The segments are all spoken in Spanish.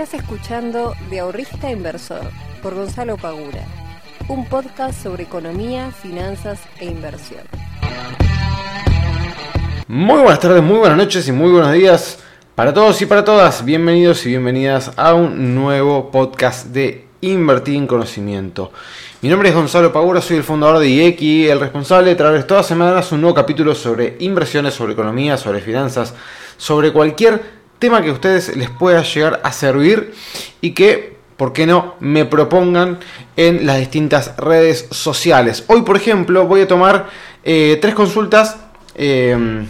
Estás escuchando De Ahorrista Inversor por Gonzalo Pagura, un podcast sobre economía, finanzas e inversión. Muy buenas tardes, muy buenas noches y muy buenos días para todos y para todas. Bienvenidos y bienvenidas a un nuevo podcast de Invertir en Conocimiento. Mi nombre es Gonzalo Pagura, soy el fundador de IEC y el responsable de traer todas las semanas un nuevo capítulo sobre inversiones, sobre economía, sobre finanzas, sobre cualquier tema que a ustedes les pueda llegar a servir y que, ¿por qué no?, me propongan en las distintas redes sociales. Hoy, por ejemplo, voy a tomar eh, tres consultas, eh,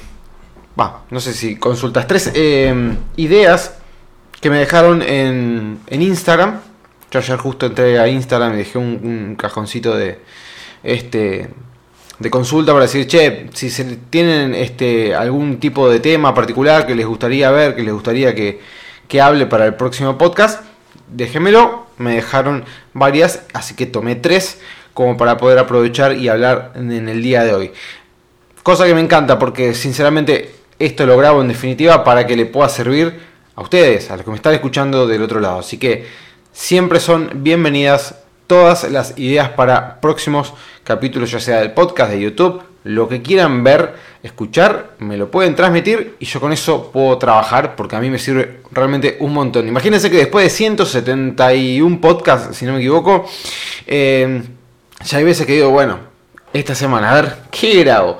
no sé si consultas, tres eh, ideas que me dejaron en, en Instagram yo ayer justo entré a Instagram y dejé un, cajoncito de este de consulta para decir, che, si se tienen este algún tipo de tema particular que les gustaría ver, que les gustaría que, que hable para el próximo podcast, déjenmelo. Me dejaron varias, así que tomé tres como para poder aprovechar y hablar en el día de hoy. Cosa que me encanta porque sinceramente esto lo grabo en definitiva para que le pueda servir a ustedes, a los que me están escuchando del otro lado. Así que Siempre son bienvenidas todas las ideas para próximos capítulos, ya sea del podcast, de YouTube, lo que quieran ver, escuchar, me lo pueden transmitir y yo con eso puedo trabajar porque a mí me sirve realmente un montón. Imagínense que después de 171 podcasts, si no me equivoco, eh, ya hay veces que digo, bueno, esta semana, a ver, ¿qué grabo?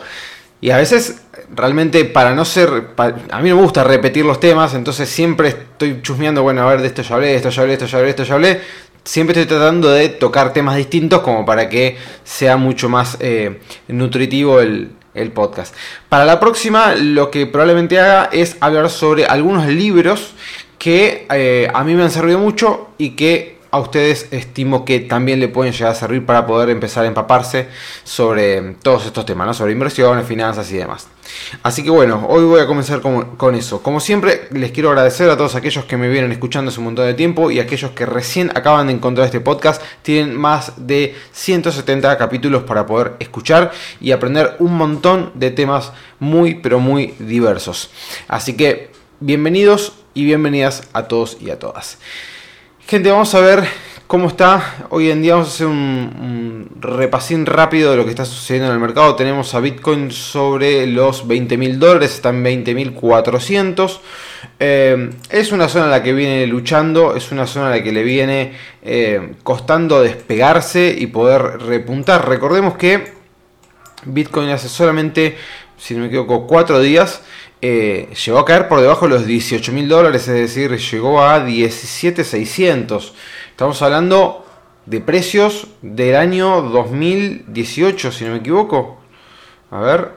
Y a veces realmente para no ser, a mí me gusta repetir los temas, entonces siempre estoy chusmeando, bueno, a ver, de esto ya hablé, de esto ya hablé, de esto ya hablé, de esto ya hablé. Siempre estoy tratando de tocar temas distintos como para que sea mucho más eh, nutritivo el, podcast. Para la próxima lo que probablemente haga es hablar sobre algunos libros que eh, a mí me han servido mucho y que a ustedes estimo que también le pueden llegar a servir para poder empezar a empaparse sobre todos estos temas, ¿no? sobre inversiones, finanzas y demás. Así que bueno, hoy voy a comenzar con, eso. Como siempre, les quiero agradecer a todos aquellos que me vienen escuchando hace un montón de tiempo y aquellos que recién acaban de encontrar este podcast. Tienen más de 170 capítulos para poder escuchar y aprender un montón de temas muy, pero muy diversos. Así que bienvenidos y bienvenidas a todos y a todas. Gente, vamos a ver cómo está. Hoy en día vamos a hacer un, repasín rápido de lo que está sucediendo en el mercado. Tenemos a Bitcoin sobre los 20 mil dólares, está en 20.400. Eh, es una zona en la que viene luchando, es una zona en la que le viene eh, costando despegarse y poder repuntar. Recordemos que Bitcoin hace solamente, si no me equivoco, 4 días eh, llegó a caer por debajo de los 18 mil dólares, es decir, llegó a 17.600. Estamos hablando de precios del año 2018, si no me equivoco. A ver,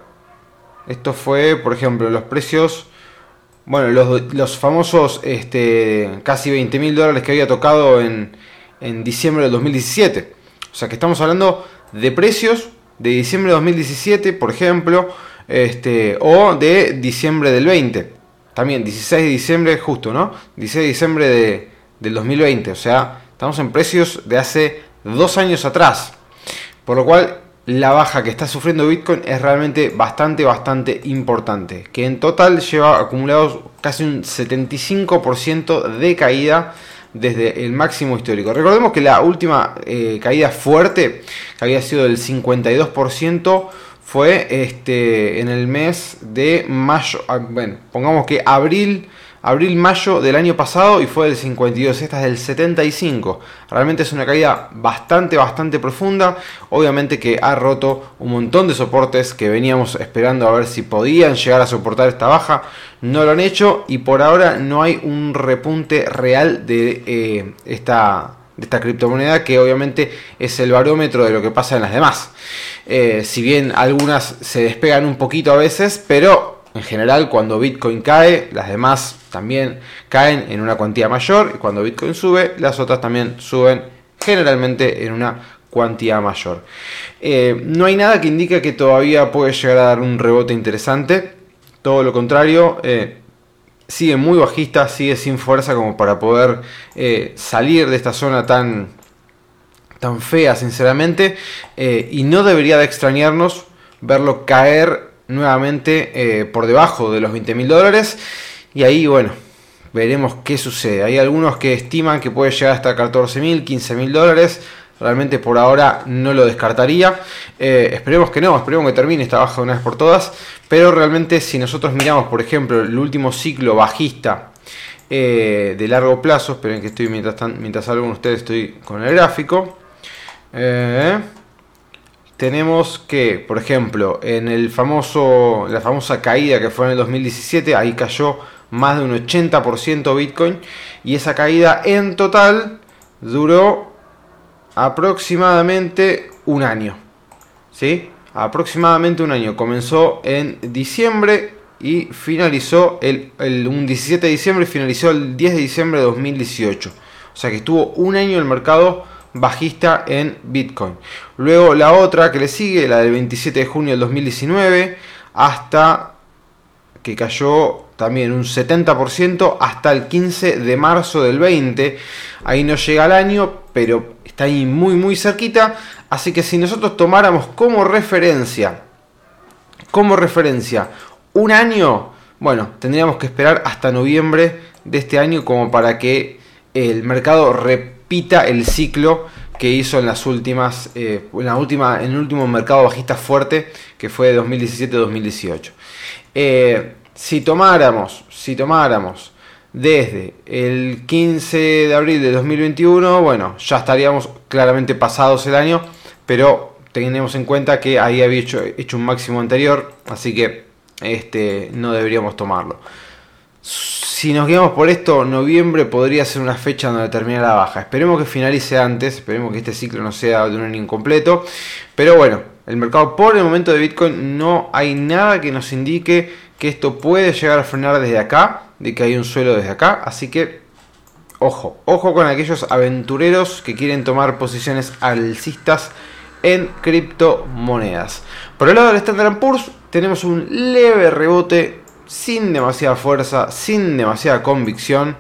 esto fue, por ejemplo, los precios, bueno, los, famosos este, casi 20 mil dólares que había tocado en, en diciembre del 2017. O sea que estamos hablando de precios de diciembre de 2017, por ejemplo este, o de diciembre del 20. También 16 de diciembre, justo, ¿no? 16 de diciembre de, del 2020. O sea, estamos en precios de hace dos años atrás. Por lo cual, la baja que está sufriendo Bitcoin es realmente bastante, bastante importante. Que en total lleva acumulados casi un 75% de caída desde el máximo histórico. Recordemos que la última eh, caída fuerte, que había sido del 52%, fue este, en el mes de mayo, ah, bueno, pongamos que abril, abril-mayo del año pasado y fue del 52, esta es del 75. Realmente es una caída bastante, bastante profunda. Obviamente que ha roto un montón de soportes que veníamos esperando a ver si podían llegar a soportar esta baja. No lo han hecho y por ahora no hay un repunte real de eh, esta de esta criptomoneda que obviamente es el barómetro de lo que pasa en las demás. Eh, si bien algunas se despegan un poquito a veces, pero en general cuando Bitcoin cae, las demás también caen en una cuantía mayor y cuando Bitcoin sube, las otras también suben generalmente en una cuantía mayor. Eh, no hay nada que indique que todavía puede llegar a dar un rebote interesante, todo lo contrario. Eh, sigue muy bajista, sigue sin fuerza como para poder eh, salir de esta zona tan, tan fea, sinceramente. Y no debería de extrañarnos verlo caer nuevamente eh, por debajo de los 20 mil dólares. Y ahí, bueno, veremos qué sucede. Hay algunos que estiman que puede llegar hasta 14 mil, 15 mil dólares. Realmente por ahora no lo descartaría. Eh, esperemos que no, esperemos que termine esta baja de una vez por todas. Pero realmente si nosotros miramos, por ejemplo, el último ciclo bajista eh, de largo plazo, esperen que estoy mientras, mientras hablo ustedes, estoy con el gráfico. Tenemos que, por ejemplo, en el famoso, la famosa caída que fue en el 2017, ahí cayó más de un 80% Bitcoin y esa caída en total duró aproximadamente un año. ¿Sí? Aproximadamente un año. Comenzó en diciembre y finalizó el, un 17 de diciembre y finalizó el 10 de diciembre de 2018. O sea que estuvo un año el mercado bajista en Bitcoin. Luego la otra que le sigue, la del 27 de junio del 2019, hasta que cayó también un 70% hasta el 15 de marzo del 20. Ahí no llega al año, pero está ahí muy muy cerquita. Así que si nosotros tomáramos como referencia, como referencia, un año, bueno, tendríamos que esperar hasta noviembre de este año como para que el mercado repita el ciclo que hizo en las últimas, eh, en la última, en el último mercado bajista fuerte que fue de 2017-2018. Eh, si tomáramos, si tomáramos desde el 15 de abril de 2021, bueno, ya estaríamos claramente pasados el año, pero tenemos en cuenta que ahí había hecho, hecho un máximo anterior, así que este, no deberíamos tomarlo. Si nos guiamos por esto, noviembre podría ser una fecha donde termine la baja. Esperemos que finalice antes, esperemos que este ciclo no sea de un año incompleto. Pero bueno, el mercado por el momento de Bitcoin no hay nada que nos indique que esto puede llegar a frenar desde acá, de que hay un suelo desde acá. Así que, ojo, ojo con aquellos aventureros que quieren tomar posiciones alcistas en criptomonedas. Por el lado del Standard Poor's tenemos un leve rebote sin demasiada fuerza, sin demasiada convicción.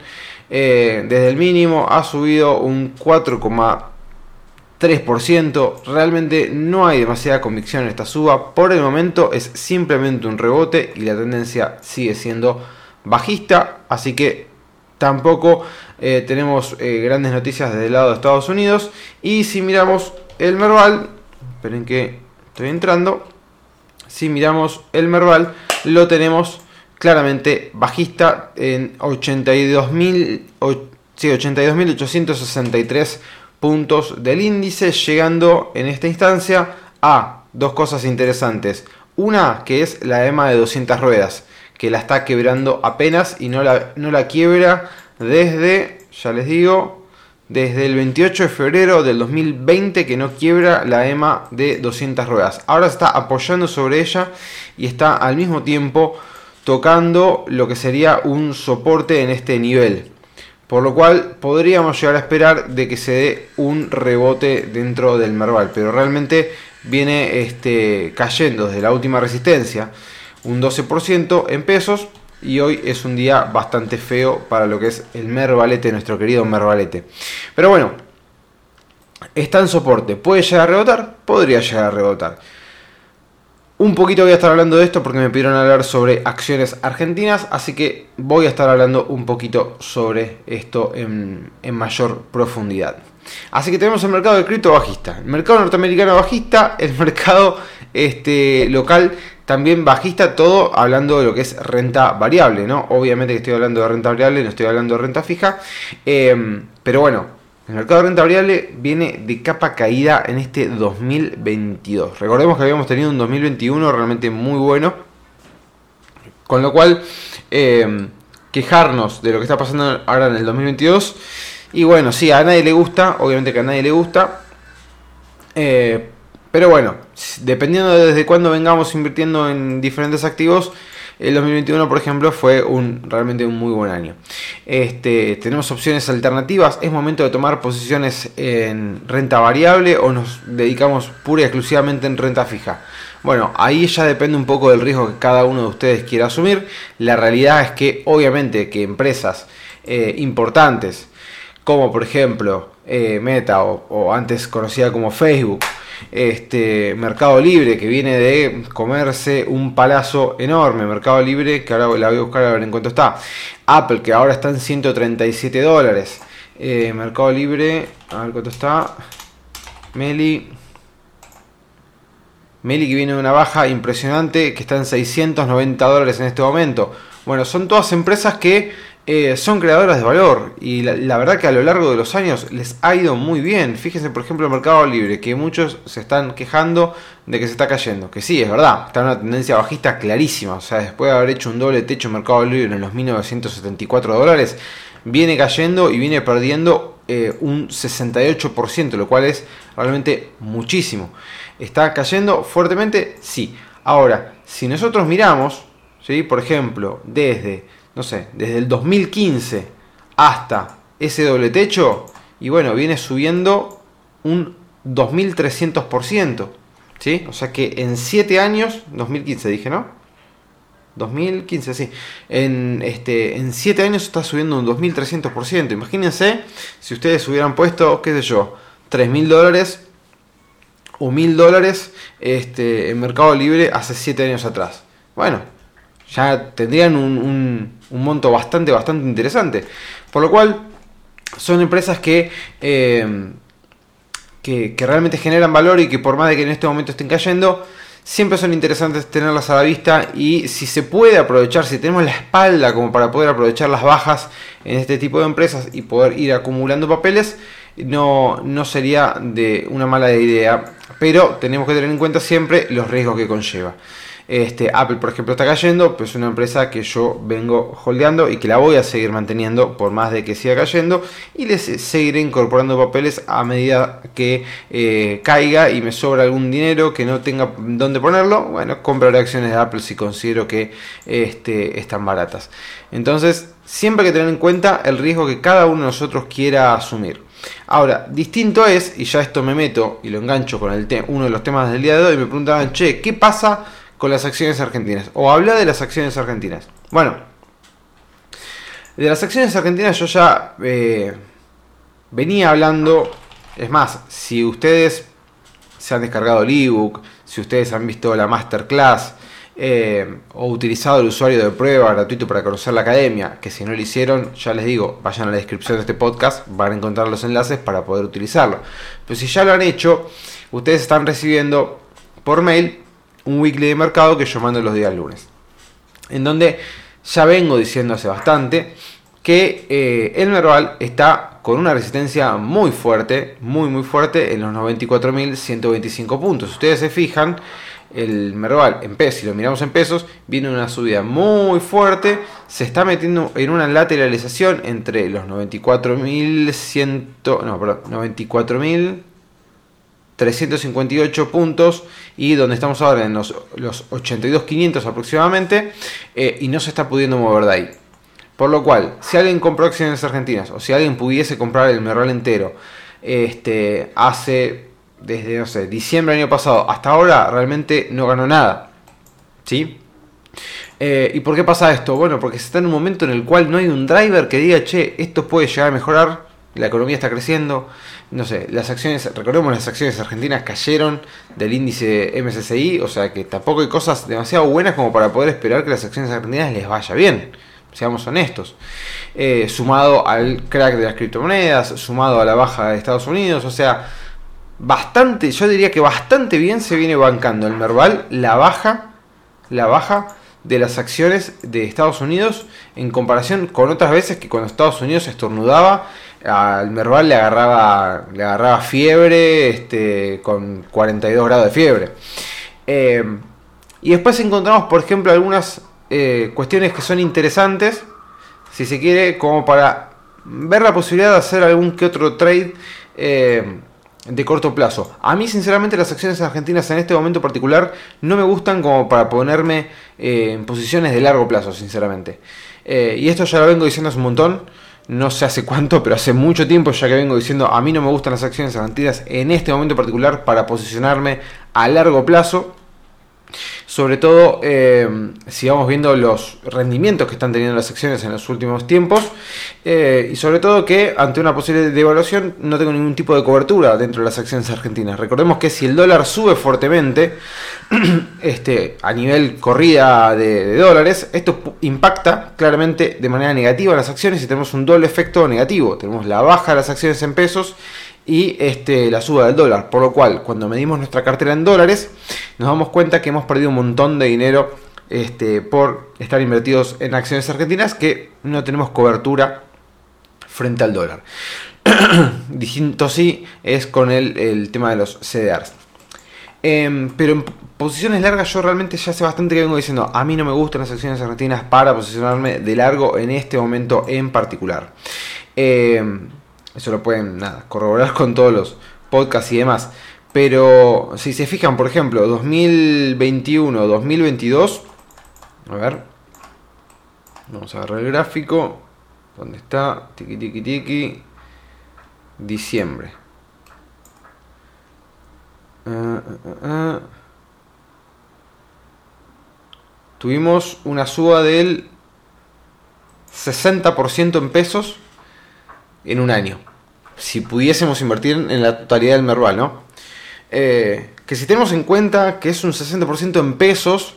Eh, desde el mínimo ha subido un 4,3%. Realmente no hay demasiada convicción en esta suba. Por el momento es simplemente un rebote y la tendencia sigue siendo bajista. Así que tampoco eh, tenemos eh, grandes noticias desde el lado de Estados Unidos. Y si miramos el Merval, esperen que estoy entrando. Si miramos el Merval, lo tenemos claramente bajista en 82.863 puntos del índice, llegando en esta instancia a dos cosas interesantes. Una que es la EMA de 200 ruedas, que la está quebrando apenas y no la, no la quiebra desde, ya les digo, desde el 28 de febrero del 2020 que no quiebra la EMA de 200 ruedas. Ahora está apoyando sobre ella y está al mismo tiempo tocando lo que sería un soporte en este nivel. Por lo cual podríamos llegar a esperar de que se dé un rebote dentro del Merval. Pero realmente viene este, cayendo desde la última resistencia un 12% en pesos. Y hoy es un día bastante feo para lo que es el Mervalete, nuestro querido Mervalete. Pero bueno, está en soporte. ¿Puede llegar a rebotar? Podría llegar a rebotar. Un poquito voy a estar hablando de esto porque me pidieron hablar sobre acciones argentinas, así que voy a estar hablando un poquito sobre esto en, mayor profundidad. Así que tenemos el mercado de cripto bajista, el mercado norteamericano bajista, el mercado este, local también bajista, todo hablando de lo que es renta variable, ¿no? Obviamente que estoy hablando de renta variable, no estoy hablando de renta fija, eh, pero bueno, el mercado de renta variable viene de capa caída en este 2022. Recordemos que habíamos tenido un 2021 realmente muy bueno. Con lo cual, eh, quejarnos de lo que está pasando ahora en el 2022. Y bueno, sí, a nadie le gusta, obviamente que a nadie le gusta. Eh, pero bueno, dependiendo de desde cuándo vengamos invirtiendo en diferentes activos, el 2021, por ejemplo, fue un realmente un muy buen año. Este, tenemos opciones alternativas. Es momento de tomar posiciones en renta variable o nos dedicamos pura y exclusivamente en renta fija. Bueno, ahí ya depende un poco del riesgo que cada uno de ustedes quiera asumir. La realidad es que obviamente que empresas eh, importantes como por ejemplo eh, Meta o, antes conocida como Facebook, este Mercado Libre que viene de comerse un palazo enorme, Mercado Libre que ahora la voy a buscar a ver en cuánto está, Apple que ahora está en 137 dólares, eh, Mercado Libre, a ver cuánto está, Meli, Meli que viene de una baja impresionante que está en 690 dólares en este momento. Bueno, son todas empresas que eh, son creadoras de valor y la, verdad que a lo largo de los años les ha ido muy bien. Fíjense por ejemplo el Mercado Libre, que muchos se están quejando de que se está cayendo. Que sí, es verdad, está en una tendencia bajista clarísima. O sea, después de haber hecho un doble techo en Mercado Libre en los 1974 dólares, viene cayendo y viene perdiendo eh, un 68%, lo cual es realmente muchísimo. ¿Está cayendo fuertemente? Sí. Ahora, si nosotros miramos, ¿sí? por ejemplo, desde no sé, desde el 2015 hasta ese doble techo, y bueno, viene subiendo un 2300%. ¿Sí? O sea que en 7 años, 2015 dije, ¿no? 2015, sí. En, este, en 7 años está subiendo un 2300%. Imagínense si ustedes hubieran puesto, qué sé yo, 3.000 dólares o 1.000 dólares este, en Mercado Libre hace 7 años atrás. Bueno, ya tendrían un, monto bastante, bastante interesante. Por lo cual, son empresas que, eh, que, realmente generan valor y que por más de que en este momento estén cayendo, siempre son interesantes tenerlas a la vista y si se puede aprovechar, si tenemos la espalda como para poder aprovechar las bajas en este tipo de empresas y poder ir acumulando papeles, no, no sería de una mala idea, pero tenemos que tener en cuenta siempre los riesgos que conlleva. Este, Apple, por ejemplo, está cayendo, pues es una empresa que yo vengo holdeando y que la voy a seguir manteniendo por más de que siga cayendo y les seguiré incorporando papeles a medida que eh, caiga y me sobra algún dinero que no tenga dónde ponerlo. Bueno, compraré acciones de Apple si considero que este, están baratas. Entonces, siempre hay que tener en cuenta el riesgo que cada uno de nosotros quiera asumir. Ahora, distinto es, y ya esto me meto y lo engancho con el uno de los temas del día de hoy, me preguntaban, che, ¿qué pasa con las acciones argentinas. O habla de las acciones argentinas. Bueno, de las acciones argentinas yo ya eh, venía hablando. Es más, si ustedes se han descargado el ebook, si ustedes han visto la masterclass eh, o utilizado el usuario de prueba gratuito para conocer la academia, que si no lo hicieron, ya les digo, vayan a la descripción de este podcast, van a encontrar los enlaces para poder utilizarlo. Pero si ya lo han hecho, ustedes están recibiendo por mail un weekly de mercado que yo mando los días lunes. En donde ya vengo diciendo hace bastante que eh, el Merval está con una resistencia muy fuerte, muy muy fuerte en los 94.125 puntos. Si ustedes se fijan, el Merval en pesos, si lo miramos en pesos, viene una subida muy fuerte, se está metiendo en una lateralización entre los 94.100, no, perdón, 94.000 358 puntos y donde estamos ahora en los, los 82.500 aproximadamente eh, y no se está pudiendo mover de ahí. Por lo cual, si alguien compró acciones argentinas o si alguien pudiese comprar el Merral entero este, hace desde, no sé, diciembre del año pasado hasta ahora, realmente no ganó nada. ¿Sí? Eh, ¿Y por qué pasa esto? Bueno, porque se está en un momento en el cual no hay un driver que diga, che, esto puede llegar a mejorar, la economía está creciendo, no sé, las acciones, recordemos las acciones argentinas cayeron del índice MSCI, o sea que tampoco hay cosas demasiado buenas como para poder esperar que las acciones argentinas les vaya bien, seamos honestos. Eh, sumado al crack de las criptomonedas, sumado a la baja de Estados Unidos, o sea, bastante, yo diría que bastante bien se viene bancando el Merval la baja, la baja de las acciones de Estados Unidos en comparación con otras veces que cuando Estados Unidos estornudaba al Merval le agarraba, le agarraba fiebre este, con 42 grados de fiebre. Eh, y después encontramos, por ejemplo, algunas eh, cuestiones que son interesantes, si se quiere, como para ver la posibilidad de hacer algún que otro trade eh, de corto plazo. A mí, sinceramente, las acciones argentinas en este momento particular no me gustan como para ponerme en posiciones de largo plazo, sinceramente. y esto ya lo vengo diciendo hace un montón no sé hace cuánto, pero hace mucho tiempo ya que vengo diciendo, a mí no me gustan las acciones argentinas en este momento particular para posicionarme a largo plazo. Sobre todo eh, si vamos viendo los rendimientos que están teniendo las acciones en los últimos tiempos eh, y sobre todo que ante una posible devaluación no tengo ningún tipo de cobertura dentro de las acciones argentinas. Recordemos que si el dólar sube fuertemente este, a nivel corrida de, dólares, esto impacta claramente de manera negativa las acciones y tenemos un doble efecto negativo. Tenemos la baja de las acciones en pesos y este, la suba del dólar. Por lo cual, cuando medimos nuestra cartera en dólares, nos damos cuenta que hemos perdido un montón de dinero este, por estar invertidos en acciones argentinas que no tenemos cobertura frente al dólar. Distinto sí es con el, tema de los CDRs. Em, pero en posiciones largas yo realmente ya hace bastante que vengo diciendo, a mí no me gustan las acciones argentinas para posicionarme de largo en este momento en particular. Eh, eso lo pueden corroborar con todos los podcasts y demás. Pero si se fijan, por ejemplo, 2021, 2022. A ver. Vamos a agarrar el gráfico. ¿Dónde está? Tiki tiki tiki. Diciembre. Ah, ah, ah, Tuvimos una suba del 60% en pesos en un año. Si pudiésemos invertir en la totalidad del Merval, ¿no? Eh, que si tenemos en cuenta que es un 60% en pesos,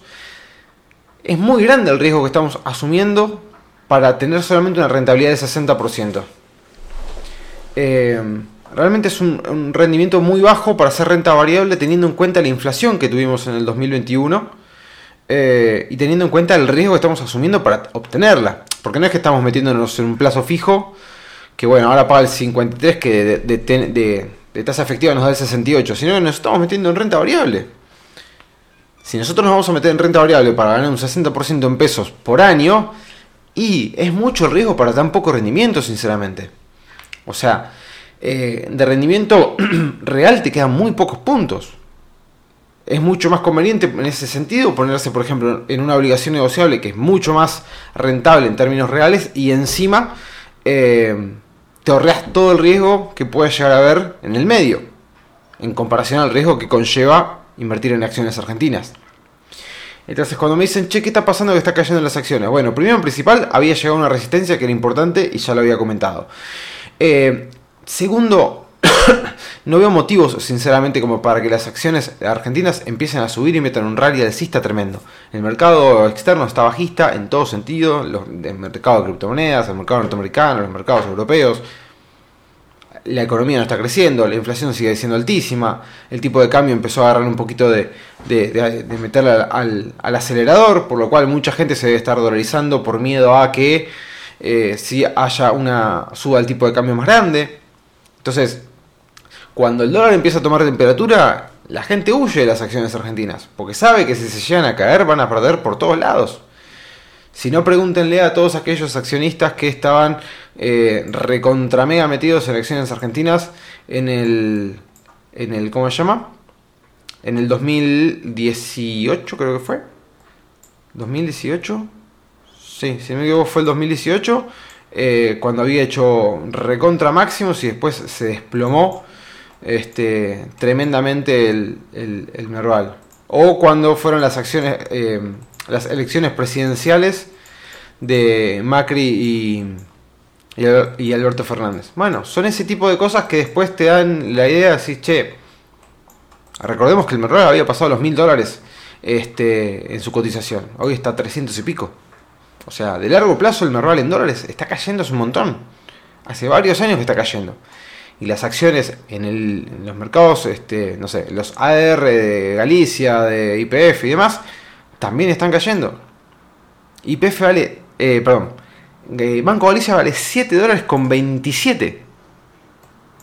es muy grande el riesgo que estamos asumiendo para tener solamente una rentabilidad de 60%. Eh, realmente es un, rendimiento muy bajo para ser renta variable teniendo en cuenta la inflación que tuvimos en el 2021 eh, y teniendo en cuenta el riesgo que estamos asumiendo para obtenerla. Porque no es que estamos metiéndonos en un plazo fijo que bueno, ahora paga el 53 que de, tasa efectiva nos da el 68, sino que nos estamos metiendo en renta variable. Si nosotros nos vamos a meter en renta variable para ganar un 60% en pesos por año, y es mucho riesgo para tan poco rendimiento, sinceramente. O sea, eh, de rendimiento real te quedan muy pocos puntos. Es mucho más conveniente en ese sentido ponerse, por ejemplo, en una obligación negociable que es mucho más rentable en términos reales y encima eh, te ahorras todo el riesgo que puede llegar a haber en el medio, en comparación al riesgo que conlleva invertir en acciones argentinas. Entonces, cuando me dicen, che, ¿qué está pasando que está cayendo en las acciones? Bueno, primero en principal, había llegado una resistencia que era importante y ya lo había comentado. Eh, segundo, no veo motivos, sinceramente, como para que las acciones argentinas empiecen a subir y metan un rally alcista tremendo. El mercado externo está bajista en todo sentido, el mercado de criptomonedas, el mercado norteamericano, los mercados europeos. La economía no está creciendo, la inflación sigue siendo altísima, el tipo de cambio empezó a agarrar un poquito de, de, al, acelerador, por lo cual mucha gente se debe estar dolarizando por miedo a que eh, si haya una suba del tipo de cambio más grande. Entonces, cuando el dólar empieza a tomar temperatura, la gente huye de las acciones argentinas, porque sabe que si se llegan a caer van a perder por todos lados. Si no, pregúntenle a todos aquellos accionistas que estaban eh, recontra mega metidos en acciones argentinas en el, en el, ¿cómo se llama? En el 2018 creo que fue. 2018. Sí, si no me equivoco fue el 2018, eh, cuando había hecho recontra máximos y después se desplomó este, tremendamente el, el, Merval. O cuando fueron las acciones, eh, las elecciones presidenciales de Macri y, y, Alberto Fernández. Bueno, son ese tipo de cosas que después te dan la idea de decir, che, recordemos que el Merval había pasado los mil dólares este, en su cotización. Hoy está a 300 y pico. O sea, de largo plazo el Merval en dólares está cayendo un montón. Hace varios años que está cayendo y las acciones en, los mercados, este, no sé, los AR de Galicia, de IPF y demás, también están cayendo. IPF vale, eh, perdón, eh, Banco Galicia vale 7 dólares con 27.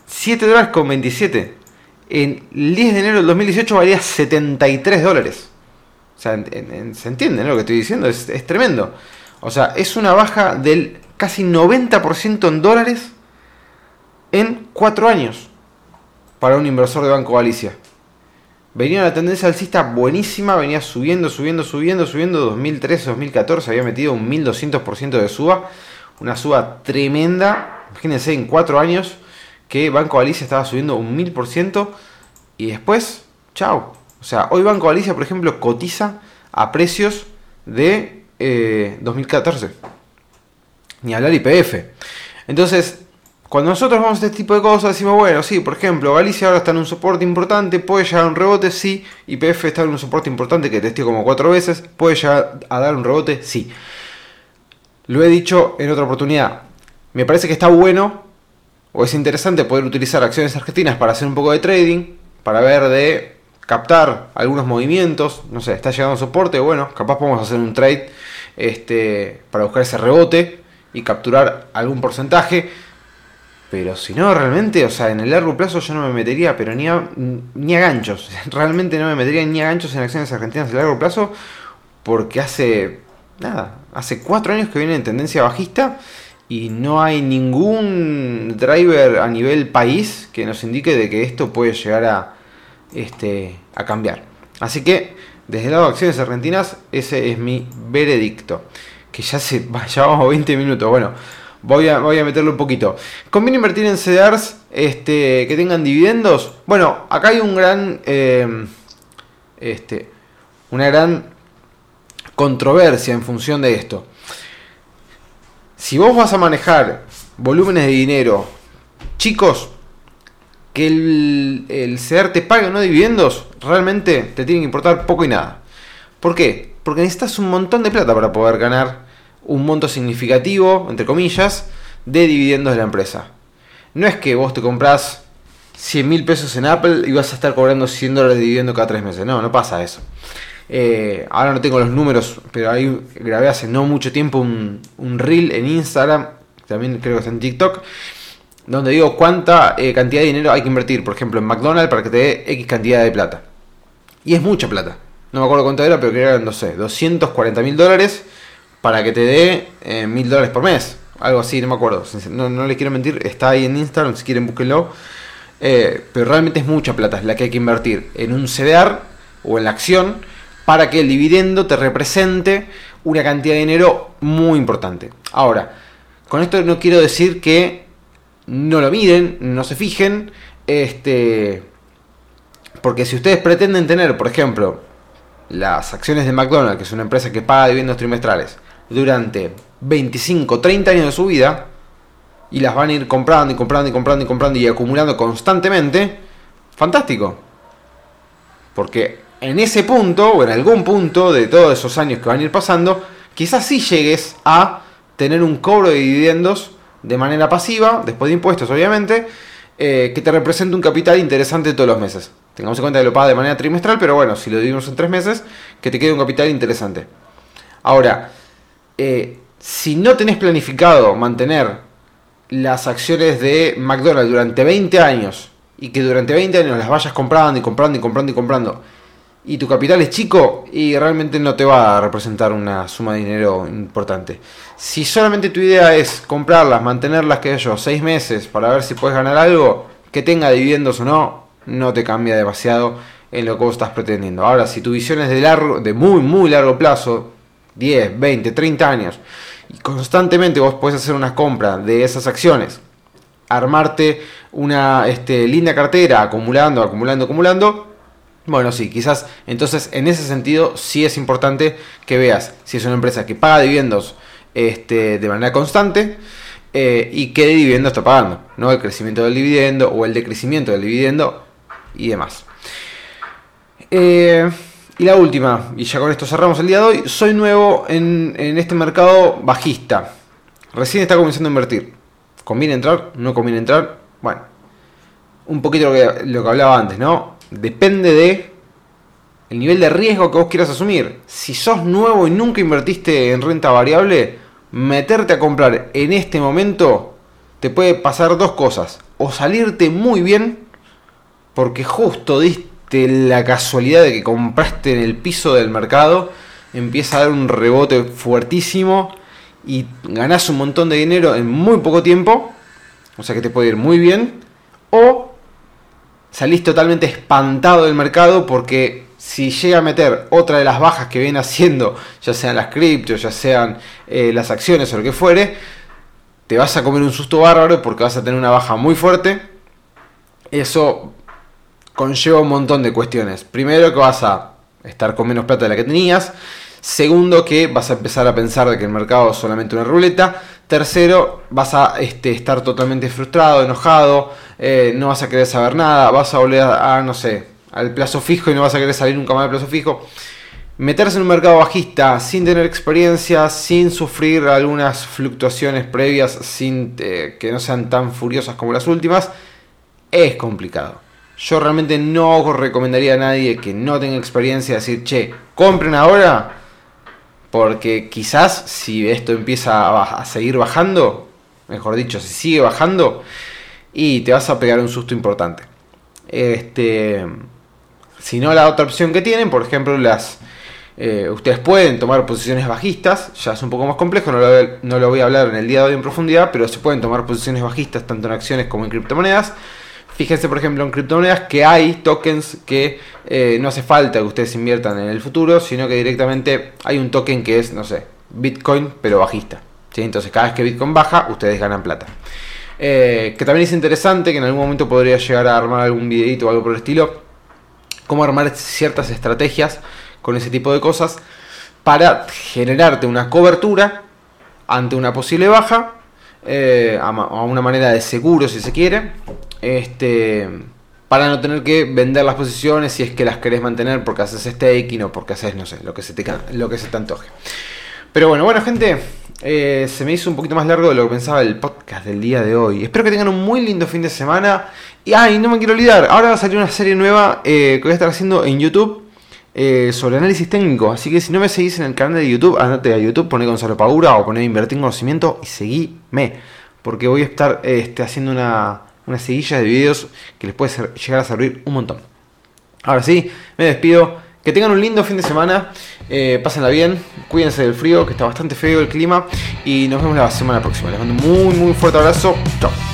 7 dólares con 27. En el 10 de enero del 2018 valía 73 dólares. O sea, se entiende lo que estoy diciendo, es tremendo. O sea, es una baja del casi 90% en dólares en cuatro años para un inversor de Banco Galicia. Venía la tendencia alcista buenísima, venía subiendo, subiendo, subiendo, subiendo. 2013, 2014 había metido un 1200% de suba. Una suba tremenda. Imagínense en cuatro años que Banco Galicia estaba subiendo un 1000% y después, chao. O sea, hoy Banco Galicia, por ejemplo, cotiza a precios de 2014. Eh, Ni hablar IPF. Entonces, cuando nosotros vamos a este tipo de cosas, decimos, bueno, sí, por ejemplo, Galicia ahora está en un soporte importante, puede llegar a un rebote, sí. IPF está en un soporte importante que testió como cuatro veces, puede llegar a dar un rebote, sí. Lo he dicho en otra oportunidad. Me parece que está bueno o es interesante poder utilizar acciones argentinas para hacer un poco de trading, para ver de captar algunos movimientos, no sé, está llegando un soporte, bueno, capaz podemos hacer un trade este, para buscar ese rebote y capturar algún porcentaje. Pero si no, realmente, o sea, en el largo plazo yo no me metería, pero ni a, ni a ganchos. Realmente no me metería ni a ganchos en acciones argentinas a largo plazo, porque hace, nada, hace cuatro años que viene en tendencia bajista y no hay ningún driver a nivel país que nos indique de que esto puede llegar a, este, a cambiar. Así que desde el lado de acciones argentinas ese es mi veredicto. Que ya se ya vamos 20 minutos. Bueno, voy a, voy a meterlo un poquito. ¿Conviene invertir en CDRs este, que tengan dividendos? Bueno, acá hay un gran... Eh, este, una gran controversia en función de esto. Si vos vas a manejar volúmenes de dinero chicos, que el, el CEDAR te pague o no dividendos, realmente te tiene que importar poco y nada. ¿Por qué? Porque necesitas un montón de plata para poder ganar un monto significativo, entre comillas, de dividendos de la empresa. No es que vos te compras 100 mil pesos en Apple y vas a estar cobrando 100 dólares de dividendo cada tres meses. No, no pasa eso. Eh, ahora no tengo los números, pero ahí grabé hace no mucho tiempo un, reel en Instagram, también creo que está en TikTok, donde digo cuánta eh, cantidad de dinero hay que invertir, por ejemplo, en McDonald's para que te dé X cantidad de plata. Y es mucha plata. No me acuerdo cuánto era, pero creo que eran, no sé, 240 mil dólares para que te dé eh, mil dólares por mes. Algo así, no me acuerdo. No, no les quiero mentir, está ahí en Instagram, si quieren búsquenlo. pero realmente es mucha plata la que hay que invertir en un CDR o en la acción para que el dividendo te represente una cantidad de dinero muy importante. Ahora, con esto no quiero decir que no lo miren, no se fijen, este, porque si ustedes pretenden tener, por ejemplo, las acciones de McDonald's, que es una empresa que paga dividendos trimestrales, durante 25, 30 años de su vida, y las van a ir comprando y comprando y comprando y comprando y acumulando constantemente, fantástico. Porque en ese punto, o en algún punto de todos esos años que van a ir pasando, quizás sí llegues a tener un cobro de dividendos de manera pasiva, después de impuestos obviamente, eh, que te represente un capital interesante todos los meses. Tengamos en cuenta que lo paga de manera trimestral, pero bueno, si lo dividimos en tres meses, que te quede un capital interesante. Ahora, eh, si no tenés planificado mantener las acciones de McDonald's durante 20 años y que durante 20 años las vayas comprando y comprando y comprando y comprando y tu capital es chico y realmente no te va a representar una suma de dinero importante. Si solamente tu idea es comprarlas, mantenerlas, que yo, seis meses para ver si puedes ganar algo, que tenga dividendos o no, no te cambia demasiado en lo que vos estás pretendiendo. Ahora, si tu visión es de largo, de muy, muy largo plazo, 10, 20, 30 años, y constantemente vos puedes hacer una compra de esas acciones, armarte una este, linda cartera, acumulando, acumulando, acumulando, bueno, sí, quizás entonces en ese sentido sí es importante que veas si es una empresa que paga dividendos este, de manera constante eh, y qué dividendo está pagando, ¿no? El crecimiento del dividendo o el decrecimiento del dividendo y demás. Eh, y la última, y ya con esto cerramos el día de hoy, soy nuevo en, este mercado bajista. Recién está comenzando a invertir. ¿Conviene entrar? ¿No conviene entrar? Bueno, un poquito lo que hablaba antes, ¿no? Depende de el nivel de riesgo que vos quieras asumir. Si sos nuevo y nunca invertiste en renta variable, meterte a comprar en este momento te puede pasar dos cosas. O salirte muy bien, porque justo diste la casualidad de que compraste en el piso del mercado, empieza a dar un rebote fuertísimo y ganás un montón de dinero en muy poco tiempo. O sea que te puede ir muy bien. O salís totalmente espantado del mercado porque si llega a meter otra de las bajas que viene haciendo, ya sean las criptos, ya sean eh, las acciones o lo que fuere, te vas a comer un susto bárbaro porque vas a tener una baja muy fuerte. Eso conlleva un montón de cuestiones. Primero que vas a estar con menos plata de la que tenías. Segundo, que vas a empezar a pensar de que el mercado es solamente una ruleta. Tercero, vas a este, estar totalmente frustrado, enojado, eh, no vas a querer saber nada, vas a volver a, no sé, al plazo fijo y no vas a querer salir nunca más del plazo fijo. Meterse en un mercado bajista sin tener experiencia, sin sufrir algunas fluctuaciones previas, sin eh, que no sean tan furiosas como las últimas, es complicado. Yo realmente no recomendaría a nadie que no tenga experiencia decir, che, compren ahora porque quizás si esto empieza a, seguir bajando, mejor dicho, si sigue bajando, y te vas a pegar un susto importante. Este, si no, la otra opción que tienen, por ejemplo, las eh, ustedes pueden tomar posiciones bajistas, ya es un poco más complejo, no lo, no lo voy a hablar en el día de hoy en profundidad, pero se pueden tomar posiciones bajistas tanto en acciones como en criptomonedas. Fíjense, por ejemplo, en criptomonedas que hay tokens que eh, no hace falta que ustedes inviertan en el futuro, sino que directamente hay un token que es, no sé, Bitcoin, pero bajista. Entonces, cada vez que Bitcoin baja, ustedes ganan plata. Eh, que también es interesante, que en algún momento podría llegar a armar algún videito o algo por el estilo, cómo armar ciertas estrategias con ese tipo de cosas para generarte una cobertura ante una posible baja, eh, a una manera de seguro si se quiere, este, para no tener que vender las posiciones si es que las querés mantener porque haces staking o porque haces, no sé, lo que se te, lo que se te antoje. Pero bueno, bueno gente, eh, se me hizo un poquito más largo de lo que pensaba el podcast del día de hoy. Espero que tengan un muy lindo fin de semana. Y ay, no me quiero olvidar, ahora va a salir una serie nueva eh, que voy a estar haciendo en YouTube. Eh, sobre análisis técnico, así que si no me seguís en el canal de YouTube, andate a YouTube, poné Gonzalo Paura o poné Invertir en Conocimiento y seguime, porque voy a estar este, haciendo una, una seguilla de videos que les puede llegar a servir un montón. Ahora sí, me despido. Que tengan un lindo fin de semana. Eh, pásenla bien. Cuídense del frío, que está bastante feo el clima. Y nos vemos la semana próxima. Les mando un muy, muy fuerte abrazo. Chao.